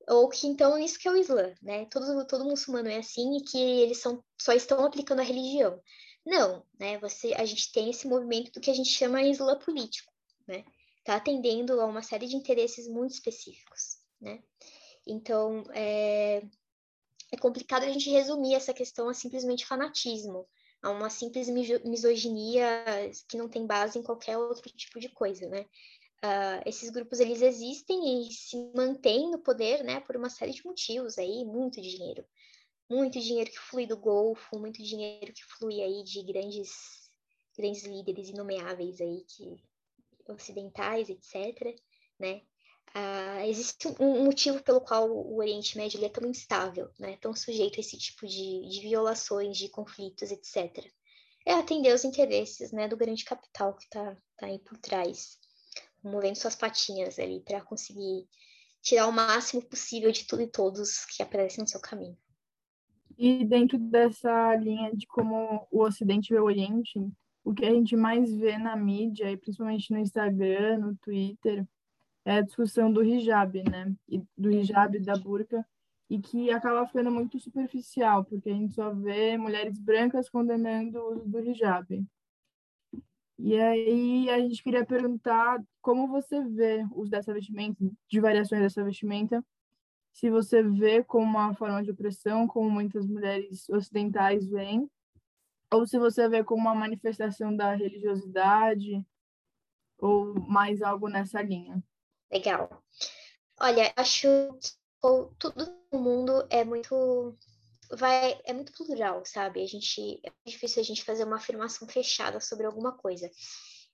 ou que então isso que é o Islã, né? Todo, todo muçulmano é assim e que eles são, só estão aplicando a religião. Não, né? Você, a gente tem esse movimento do que a gente chama Islã político, né? Está atendendo a uma série de interesses muito específicos, né? Então, é, é complicado a gente resumir essa questão a simplesmente fanatismo, a uma simples misoginia que não tem base em qualquer outro tipo de coisa, né? Uh, esses grupos eles existem e se mantêm no poder, né, por uma série de motivos aí, muito dinheiro, muito dinheiro que flui do Golfo, muito dinheiro que flui aí de grandes, grandes líderes inomeáveis aí que ocidentais, etc, né? Uh, existe um motivo pelo qual o Oriente Médio é tão instável, né? tão sujeito a esse tipo de, de violações, de conflitos, etc. É atender os interesses né, do grande capital que está tá aí por trás, movendo suas patinhas ali para conseguir tirar o máximo possível de tudo e todos que aparecem no seu caminho. E dentro dessa linha de como o Ocidente vê o Oriente, o que a gente mais vê na mídia, e principalmente no Instagram, no Twitter, é a discussão do hijab, né? E do hijab da burca, e que acaba ficando muito superficial, porque a gente só vê mulheres brancas condenando o uso do hijab. E aí a gente queria perguntar como você vê os dessa vestimenta, de variações dessa vestimenta, se você vê como uma forma de opressão, como muitas mulheres ocidentais veem, ou se você vê como uma manifestação da religiosidade, ou mais algo nessa linha. Legal. Olha, acho que tudo no mundo é muito vai é muito plural, sabe? A gente é difícil a gente fazer uma afirmação fechada sobre alguma coisa.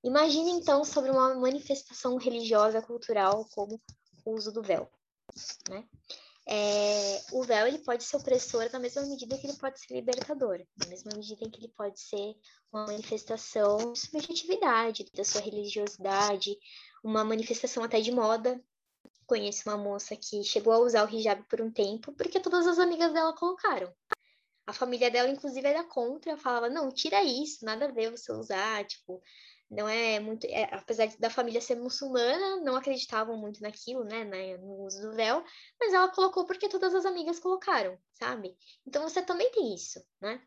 Imagine então sobre uma manifestação religiosa cultural como o uso do véu, né? É, o véu ele pode ser opressor na mesma medida que ele pode ser libertador, na mesma medida em que ele pode ser uma manifestação de subjetividade, da sua religiosidade, uma manifestação até de moda. Conheço uma moça que chegou a usar o hijab por um tempo porque todas as amigas dela colocaram. A família dela, inclusive, era contra, falava: não, tira isso, nada a ver você usar, tipo, não é muito. É, apesar da família ser muçulmana, não acreditavam muito naquilo, né, no uso do véu, mas ela colocou porque todas as amigas colocaram, sabe? Então você também tem isso, né?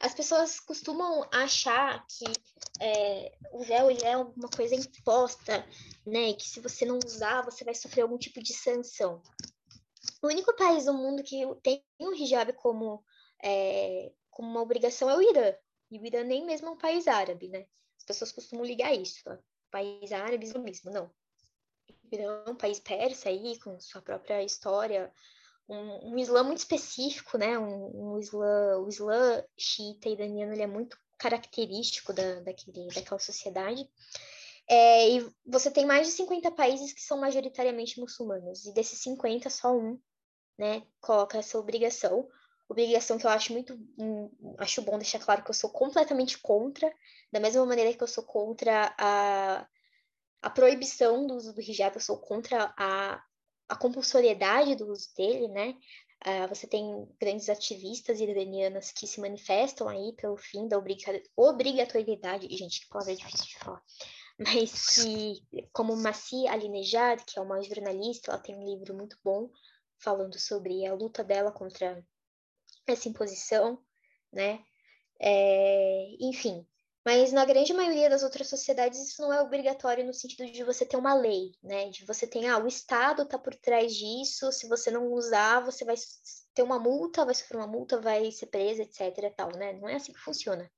As pessoas costumam achar que é, o véu ele é uma coisa imposta, né? Que se você não usar, você vai sofrer algum tipo de sanção. O único país do mundo que tem o hijab como, é, como uma obrigação é o Irã. E o Irã nem mesmo é um país árabe, né? As pessoas costumam ligar isso. País árabe islamismo, não. O Irã é um país persa aí, com sua própria história, um, um Islã muito específico, né? Um, um Islã, o Islã xiita iraniano ele é muito característico da, daquele, daquela sociedade. É, e você tem mais de 50 países que são majoritariamente muçulmanos, e desses 50, só um né, coloca essa obrigação. Obrigação que eu acho muito. Um, acho bom deixar claro que eu sou completamente contra, da mesma maneira que eu sou contra a, a proibição do uso do hijab, eu sou contra a a compulsoriedade do uso dele, né? Uh, você tem grandes ativistas iranianas que se manifestam aí pelo fim da obrigatoriedade, gente, que palavra difícil de falar, mas que, como Massi Alinejad, que é uma jornalista, ela tem um livro muito bom falando sobre a luta dela contra essa imposição, né? É, enfim, mas na grande maioria das outras sociedades isso não é obrigatório no sentido de você ter uma lei, né? De você ter, ah, o Estado está por trás disso, se você não usar, você vai ter uma multa, vai sofrer uma multa, vai ser presa, etc. Tal, né? Não é assim que funciona.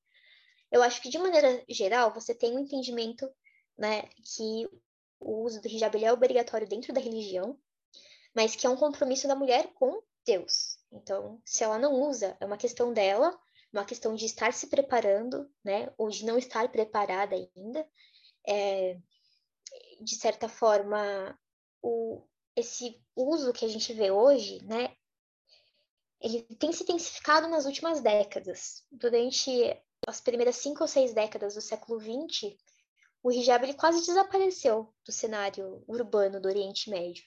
Eu acho que de maneira geral você tem um entendimento, né, que o uso do hijab é obrigatório dentro da religião, mas que é um compromisso da mulher com Deus. Então, se ela não usa, é uma questão dela, uma questão de estar se preparando, né, ou de não estar preparada ainda. É, de certa forma, o, esse uso que a gente vê hoje, né, ele tem se intensificado nas últimas décadas. Durante as primeiras cinco ou seis décadas do século XX, o hijab ele quase desapareceu do cenário urbano do Oriente Médio.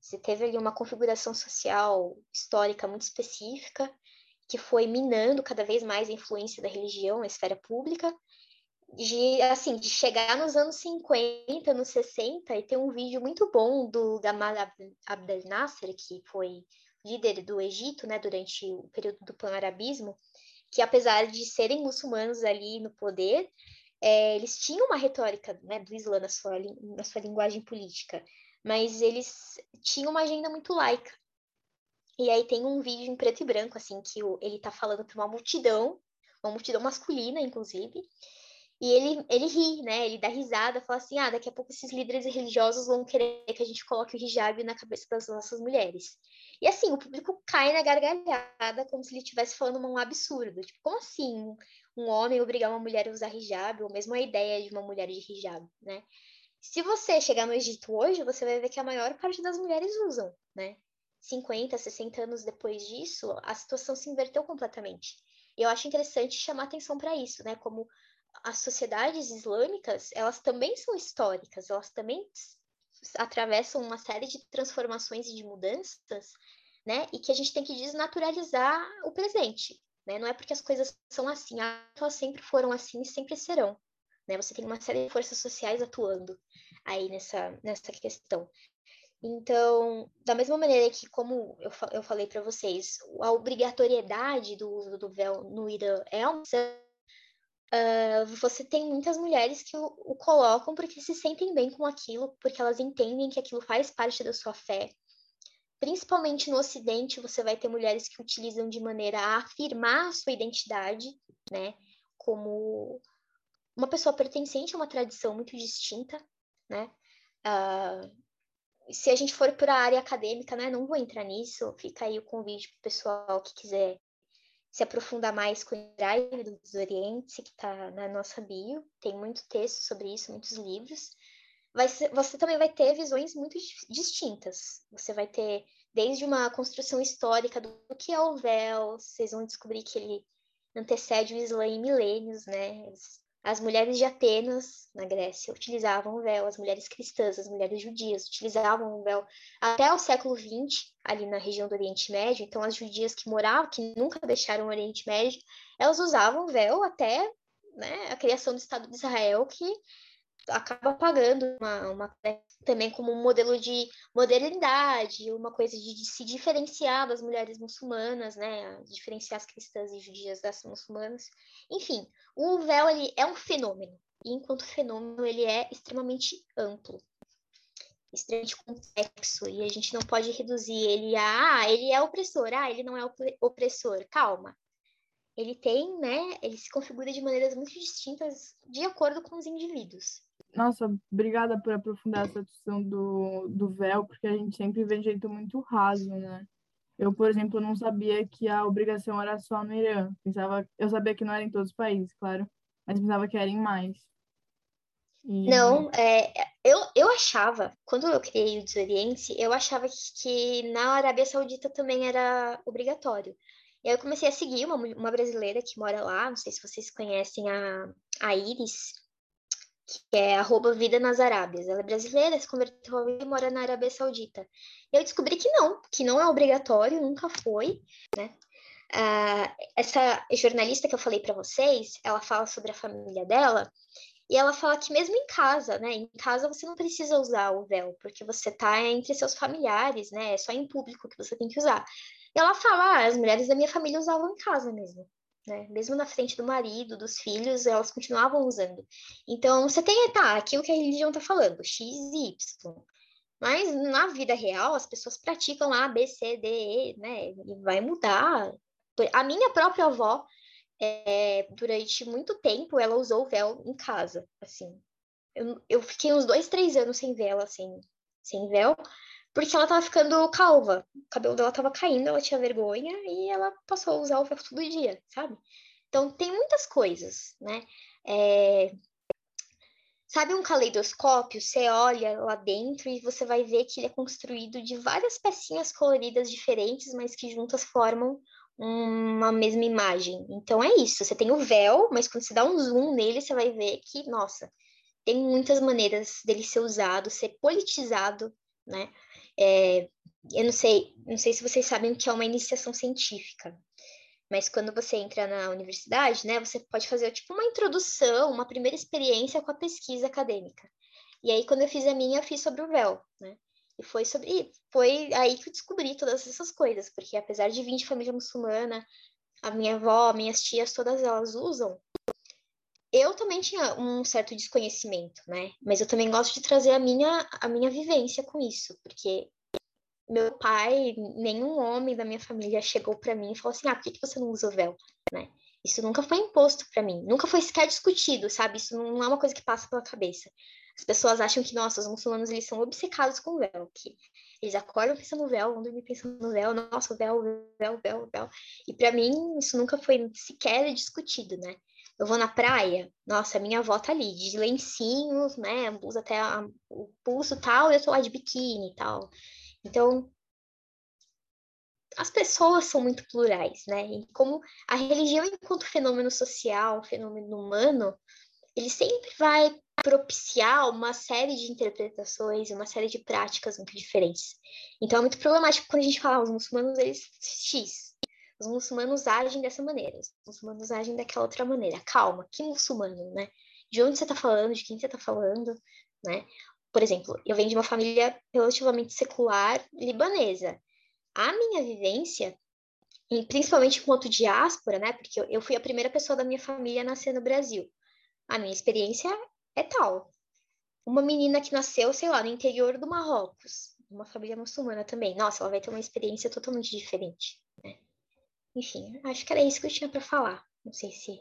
Você teve ali uma configuração social histórica muito específica, que foi minando cada vez mais a influência da religião na esfera pública, de assim, de chegar nos anos 50, nos 60 e ter um vídeo muito bom do Gamal Abdel Nasser, que foi líder do Egito, né, durante o período do pan-arabismo, que apesar de serem muçulmanos ali no poder, é, eles tinham uma retórica né, do Islã na sua, na sua linguagem política, mas eles tinham uma agenda muito laica. E aí tem um vídeo em preto e branco, assim, que o, ele tá falando para uma multidão, uma multidão masculina, inclusive, e ele, ele ri, né? Ele dá risada, fala assim: ah, daqui a pouco esses líderes religiosos vão querer que a gente coloque o hijab na cabeça das nossas mulheres. E assim, o público cai na gargalhada, como se ele estivesse falando um absurdo. Tipo, como assim um homem obrigar uma mulher a usar hijab, ou mesmo a ideia de uma mulher de hijab, né? Se você chegar no Egito hoje, você vai ver que a maior parte das mulheres usam, né? 50, 60 anos depois disso, a situação se inverteu completamente. E eu acho interessante chamar atenção para isso, né? Como as sociedades islâmicas, elas também são históricas, elas também atravessam uma série de transformações e de mudanças, né? E que a gente tem que desnaturalizar o presente, né? Não é porque as coisas são assim, elas sempre foram assim e sempre serão, né? Você tem uma série de forças sociais atuando aí nessa, nessa questão. Então, da mesma maneira que, como eu, eu falei para vocês, a obrigatoriedade do uso do véu no Irã é uma uh, você tem muitas mulheres que o, o, colocam porque se sentem bem com aquilo, porque elas entendem que aquilo faz parte da sua fé. Principalmente no Ocidente, você vai ter mulheres que utilizam de maneira a afirmar a sua identidade, né? Como uma pessoa pertencente a uma tradição muito distinta, né? Uh, se a gente for para a área acadêmica, né, não vou entrar nisso, fica aí o convite para o pessoal que quiser se aprofundar mais com o Drive do Desoriente, que está na nossa bio, tem muito texto sobre isso, muitos livros. Ser, você também vai ter visões muito distintas. Você vai ter desde uma construção histórica do que é o véu, vocês vão descobrir que ele antecede o Islã em milênios, né? As mulheres de Atenas, na Grécia, utilizavam o véu, as mulheres cristãs, as mulheres judias utilizavam o véu até o século XX, ali na região do Oriente Médio. Então, as judias que moravam, que nunca deixaram o Oriente Médio, elas usavam o véu até né, a criação do Estado de Israel, que acaba pagando uma, uma, também como um modelo de modernidade, uma coisa de, de, se diferenciar das mulheres muçulmanas, né, diferenciar as cristãs e judias das muçulmanas. Enfim, o véu ele é um fenômeno, e enquanto fenômeno ele é extremamente amplo, extremamente complexo, e a gente não pode reduzir ele a, ah, ele é opressor, ah, ele não é opressor, calma. Ele tem, né, ele se configura de maneiras muito distintas de acordo com os indivíduos. Nossa, obrigada por aprofundar essa questão do, do véu, porque a gente sempre vê de jeito muito raso, né? Eu, por exemplo, não sabia que a obrigação era só no Irã. Pensava, eu sabia que não era em todos os países, claro, mas pensava que era em mais. E... Não, é, eu, eu achava, quando eu criei o Desoriente, eu achava que, que na Arábia Saudita também era obrigatório. E aí eu comecei a seguir uma, uma brasileira que mora lá, não sei se vocês conhecem a, a Iris, que é arroba Vida nas Arábias. Ela é brasileira, se converteu e mora na Arábia Saudita. Eu descobri que não, que não é obrigatório, nunca foi, né? Uh, essa jornalista que eu falei para vocês, ela fala sobre a família dela e ela fala que mesmo em casa, né? Em casa você não precisa usar o véu, porque você tá entre seus familiares, né? É só em público que você tem que usar. E ela fala, ah, as mulheres da minha família usavam em casa mesmo. Né? Mesmo na frente do marido, dos filhos, elas continuavam usando. Então, você tem, tá, aquilo que a religião está falando, X e Y. Mas na vida real, as pessoas praticam A, B, C, D, E, né? E vai mudar. A minha própria avó, é, durante muito tempo, ela usou véu em casa, assim. Eu, eu fiquei uns dois, três anos sem sem, sem véu, porque ela tava ficando calva. O cabelo dela tava caindo, ela tinha vergonha e ela passou a usar o véu todo dia, sabe? Então, tem muitas coisas, né? É... Sabe um caleidoscópio? Você olha lá dentro e você vai ver que ele é construído de várias pecinhas coloridas diferentes, mas que juntas formam uma mesma imagem. Então é isso, você tem o véu, mas quando você dá um zoom nele, você vai ver que, nossa, tem muitas maneiras dele ser usado, ser politizado, né? É, eu não sei, não sei se vocês sabem o que é uma iniciação científica, mas quando você entra na universidade, né, você pode fazer tipo uma introdução, uma primeira experiência com a pesquisa acadêmica. E aí, quando eu fiz a minha, eu fiz sobre o véu, né? E foi sobre, foi aí que eu descobri todas essas coisas, porque apesar de vir de família muçulmana, a minha avó, minhas tias, todas elas usam. Eu também tinha um certo desconhecimento, né? Mas eu também gosto de trazer a minha, a minha vivência com isso, porque meu pai, nenhum homem da minha família chegou para mim e falou assim: ah, por que, você não usa o véu? Né? Isso nunca foi imposto para mim, nunca foi sequer discutido, sabe? Isso não é uma coisa que passa pela cabeça. As pessoas acham que, nossa, os muçulmanos eles são obcecados com o véu, que eles acordam pensando no véu, vão dormir pensando no véu, nossa, o véu, véu, véu, véu. E para mim, isso nunca foi sequer discutido, né? Eu vou na praia, nossa, minha avó tá ali, de lencinhos, né? Blusa até a, o pulso tal, e eu tô lá de biquíni e tal. Então, as pessoas são muito plurais, né? E como a religião, enquanto fenômeno social, fenômeno humano, ele sempre vai propiciar uma série de interpretações, uma série de práticas muito diferentes. Então é muito problemático quando a gente fala, ah, os muçulmanos, eles X. Os muçulmanos agem dessa maneira, os muçulmanos agem daquela outra maneira. Calma, que muçulmano, né? De onde você está falando, de quem você está falando, né? Por exemplo, eu venho de uma família relativamente secular libanesa. A minha vivência, principalmente enquanto diáspora, né? Porque eu fui a primeira pessoa da minha família a nascer no Brasil. A minha experiência é tal. Uma menina que nasceu, sei lá, no interior do Marrocos, uma família muçulmana também. Nossa, ela vai ter uma experiência totalmente diferente. Né? Enfim, acho que era isso que eu tinha para falar. Não sei se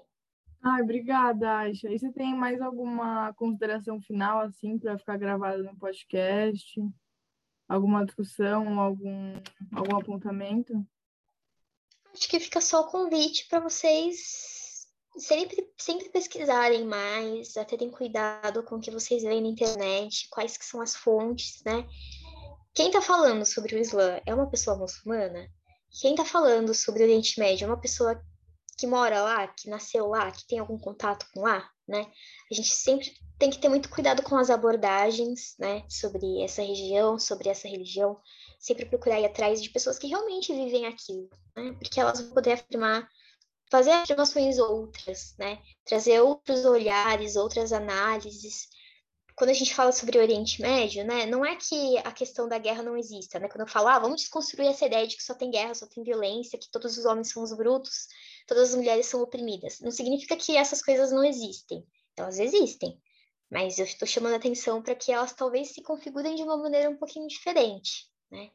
Ai, obrigada, Aisha. E você tem mais alguma consideração final, assim, para ficar gravada no podcast? Alguma discussão, algum, algum apontamento? Acho que fica só o convite para vocês sempre, sempre pesquisarem mais, a terem cuidado com o que vocês veem na internet, quais que são as fontes, né? Quem está falando sobre o Islã é uma pessoa muçulmana? Quem está falando sobre o Oriente Médio é uma pessoa que mora lá, que nasceu lá, que tem algum contato com lá, né? A gente sempre tem que ter muito cuidado com as abordagens, né, sobre essa região, sobre essa religião, sempre procurar ir atrás de pessoas que realmente vivem aquilo, né? Porque elas vão poder afirmar, fazer afirmações outras, né? Trazer outros olhares, outras análises. Quando a gente fala sobre o Oriente Médio, né, não é que a questão da guerra não exista, né? Quando eu falo, ah, vamos desconstruir essa ideia de que só tem guerra, só tem violência, que todos os homens são os brutos, todas as mulheres são oprimidas. Não significa que essas coisas não existem. Elas existem. Mas eu estou chamando a atenção para que elas talvez se configurem de uma maneira um pouquinho diferente, né?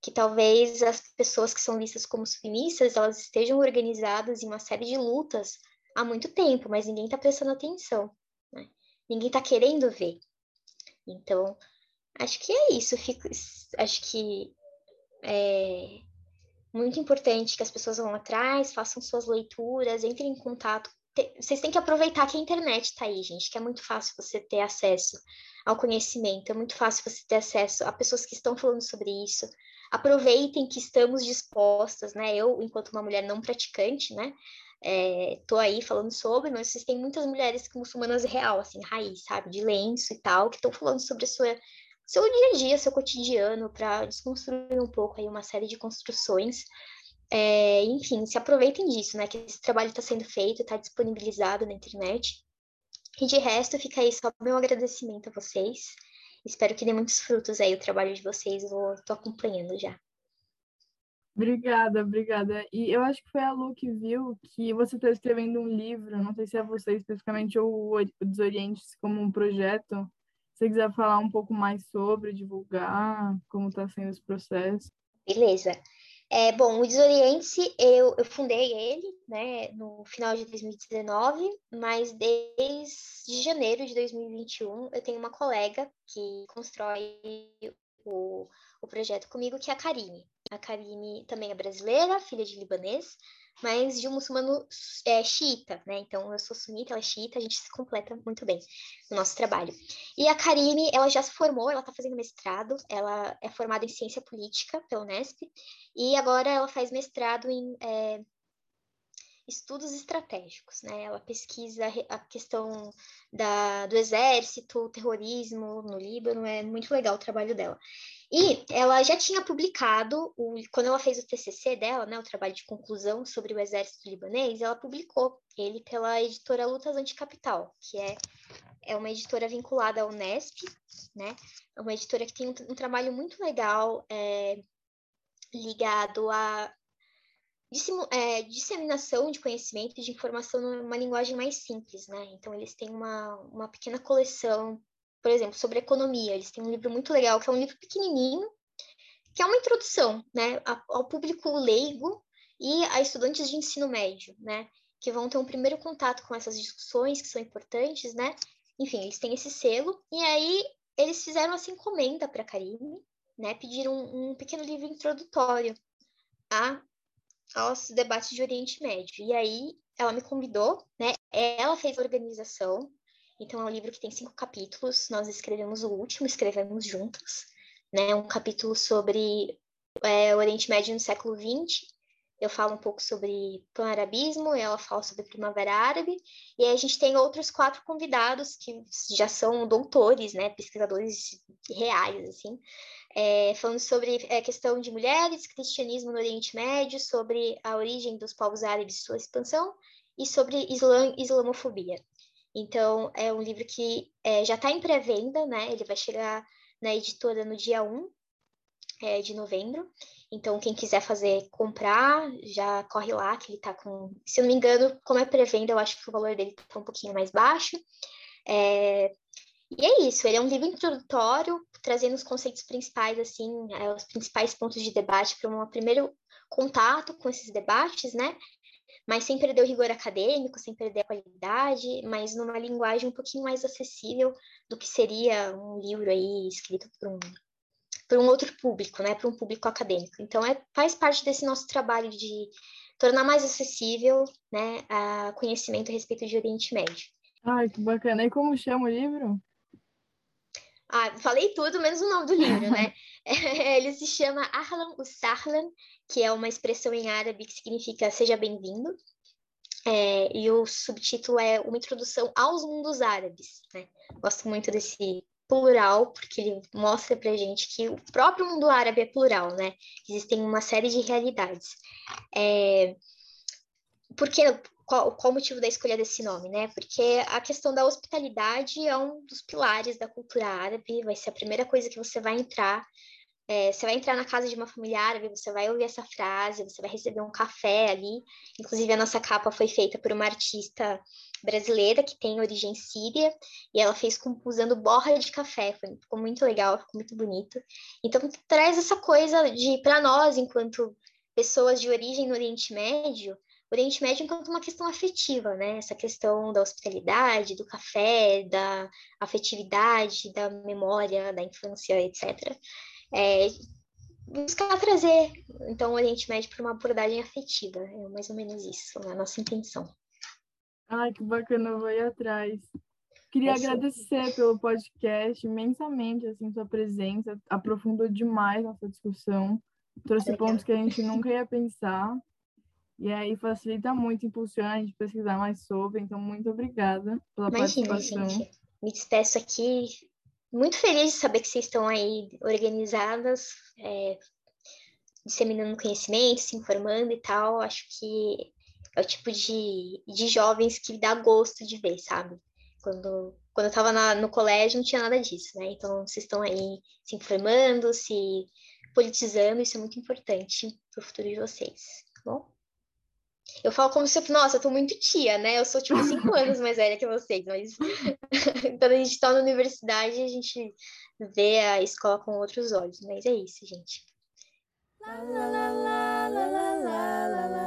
Que talvez as pessoas que são vistas como submissas, elas estejam organizadas em uma série de lutas há muito tempo, mas ninguém está prestando atenção, né? Ninguém está querendo ver. Então, acho que é isso. Fico, acho que é, muito importante que as pessoas vão atrás, façam suas leituras, entrem em contato. Vocês têm que aproveitar que a internet está aí, gente, que é muito fácil você ter acesso ao conhecimento, é muito fácil você ter acesso a pessoas que estão falando sobre isso. Aproveitem que estamos dispostas, né? Eu, enquanto uma mulher não praticante, né? É, tô aí falando sobre, mas vocês têm muitas mulheres muçulmanas real, assim, raiz, sabe? De lenço e tal, que estão falando sobre a sua seu dia a dia, seu cotidiano, para desconstruir um pouco aí uma série de construções. É, enfim, se aproveitem disso, né? Que esse trabalho está sendo feito, está disponibilizado na internet. E de resto, fica aí só meu agradecimento a vocês. Espero que dê muitos frutos aí o trabalho de vocês, eu estou acompanhando já. Obrigada, obrigada. E eu acho que foi a Lu que viu que você está escrevendo um livro, não sei se é você especificamente ou o Desorientes como um projeto. Se você quiser falar um pouco mais sobre, divulgar, como está sendo esse processo. Beleza. É, bom, o Desoriente, eu, eu fundei ele né, no final de 2019, mas desde janeiro de 2021 eu tenho uma colega que constrói o, o projeto comigo, que é a Karine. A Karine também é brasileira, filha de libanês, mas de um muçulmano é, xiita, né? Então eu sou sunita, ela é xiita, a gente se completa muito bem no nosso trabalho. E a Karine, ela já se formou, ela está fazendo mestrado, ela é formada em ciência política pela Unesp, e agora ela faz mestrado em é, estudos estratégicos, né? Ela pesquisa a questão da, do exército, terrorismo no Líbano, é muito legal o trabalho dela. E ela já tinha publicado, o, quando ela fez o TCC dela, né, o trabalho de conclusão sobre o exército libanês, ela publicou ele pela editora Lutas Anticapital, que é, é uma editora vinculada à Unesp, né? É uma editora que tem um, um trabalho muito legal é, ligado a é, disseminação de conhecimento e de informação numa linguagem mais simples, né? Então, eles têm uma, uma pequena coleção, por exemplo, sobre economia. Eles têm um livro muito legal, que é um livro pequenininho, que é uma introdução, né, ao público leigo e a estudantes de ensino médio, né? Que vão ter um primeiro contato com essas discussões que são importantes, né? Enfim, eles têm esse selo, e aí eles fizeram essa encomenda para a Karine, né? Pediram um, um pequeno livro introdutório a aos debates de Oriente Médio. E aí ela me convidou, né? Ela fez a organização. Então é um livro que tem cinco capítulos. Nós escrevemos o último, escrevemos juntos, né? Um capítulo sobre é, o Oriente Médio no século XX. Eu falo um pouco sobre pan-arabismo, ela fala sobre Primavera Árabe, e aí a gente tem outros quatro convidados que já são doutores, né, pesquisadores reais, assim, é, falando sobre a é, questão de mulheres, cristianismo no Oriente Médio, sobre a origem dos povos árabes e sua expansão, e sobre islamofobia. Então, é um livro que é, já está em pré-venda, né? Ele vai chegar na editora no dia 1 é, de novembro. Então, quem quiser fazer, comprar, já corre lá, que ele está com... Se eu não me engano, como é pré-venda, eu acho que o valor dele está um pouquinho mais baixo. É, e é isso, ele é um livro introdutório, trazendo os conceitos principais, assim, é, os principais pontos de debate para um primeiro contato com esses debates, né? Mas sem perder o rigor acadêmico, sem perder a qualidade, mas numa linguagem um pouquinho mais acessível do que seria um livro aí escrito por um, por um outro público, né? Para um público acadêmico. Então, é, faz parte desse nosso trabalho de tornar mais acessível, né, a conhecimento a respeito de Oriente Médio. Ai, que bacana. E como chama o livro? Ah, falei tudo, menos o nome do livro, né? Ele se chama Ahlan Usahlan, que é uma expressão em árabe que significa seja bem-vindo. É, e o subtítulo é Uma Introdução aos Mundos Árabes. Né? Gosto muito desse plural, porque ele mostra pra gente que o próprio mundo árabe é plural, né? Existem uma série de realidades. É, porque qual, qual o motivo da escolha desse nome, né? Porque a questão da hospitalidade é um dos pilares da cultura árabe, vai ser a primeira coisa que você vai entrar. É, você vai entrar na casa de uma família árabe, você vai ouvir essa frase, você vai receber um café ali. Inclusive, a nossa capa foi feita por uma artista brasileira que tem origem síria, e ela fez com, usando borra de café, foi, ficou muito legal, ficou muito bonito. Então, traz essa coisa de, para nós, enquanto pessoas de origem no Oriente Médio, Oriente Médio enquanto uma questão afetiva, né? Essa questão da hospitalidade, do café, da afetividade, da memória, da infância, etc. É, buscar trazer, então, o Oriente Médio para uma abordagem afetiva. É mais ou menos isso, a nossa intenção. Ai, que bacana, eu vou ir atrás. Queria é agradecer pelo podcast imensamente, assim, sua presença, aprofundou demais nossa discussão, trouxe Obrigada. pontos que a gente nunca ia pensar. E aí facilita muito, impulsiona a gente pesquisar mais sobre. Então, muito obrigada pela Imagina, participação. Gente. Me despeço aqui. Muito feliz de saber que vocês estão aí organizadas, é, disseminando conhecimento, se informando e tal. Acho que é o tipo de, de jovens que dá gosto de ver, sabe? Quando, quando eu estava no colégio não tinha nada disso, né? Então, vocês estão aí se informando, se politizando, isso é muito importante para o futuro de vocês, tá bom? Eu falo como se, eu, nossa, eu tô muito tia, né? Eu sou, tipo, cinco anos mais velha que vocês, mas quando a gente tá na universidade, a gente vê a escola com outros olhos. Mas é isso, gente. Lá, lá, lá, lá, lá, lá, lá, lá.